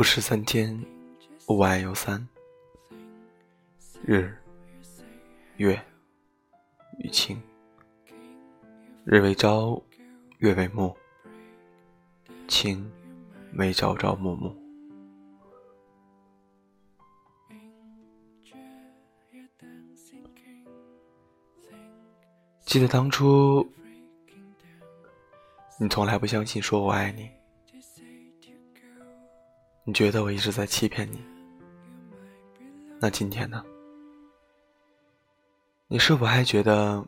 浮世三千，吾爱有三：日、月与晴。日为朝，月为暮，晴为朝朝暮暮。记得当初，你从来不相信说我爱你，你觉得我一直在欺骗你。那今天呢？你是否还觉得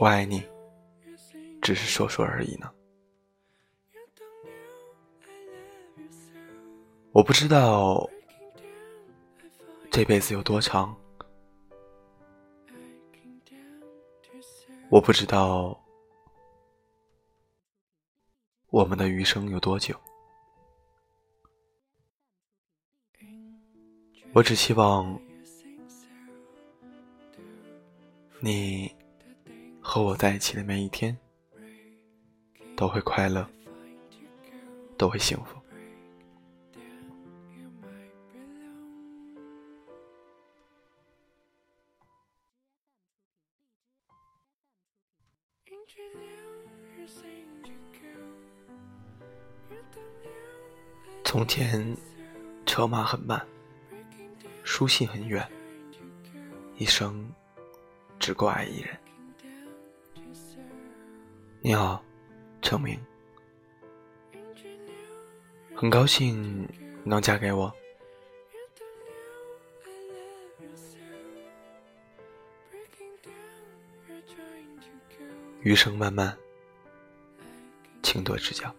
我爱你只是说说而已呢？我不知道这辈子有多长。我不知道我们的余生有多久，我只希望你和我在一起的每一天都会快乐，都会幸福。从前，车马很慢，书信很远，一生只够爱一人。你好，程明，很高兴能嫁给我。余生漫漫，请多指教。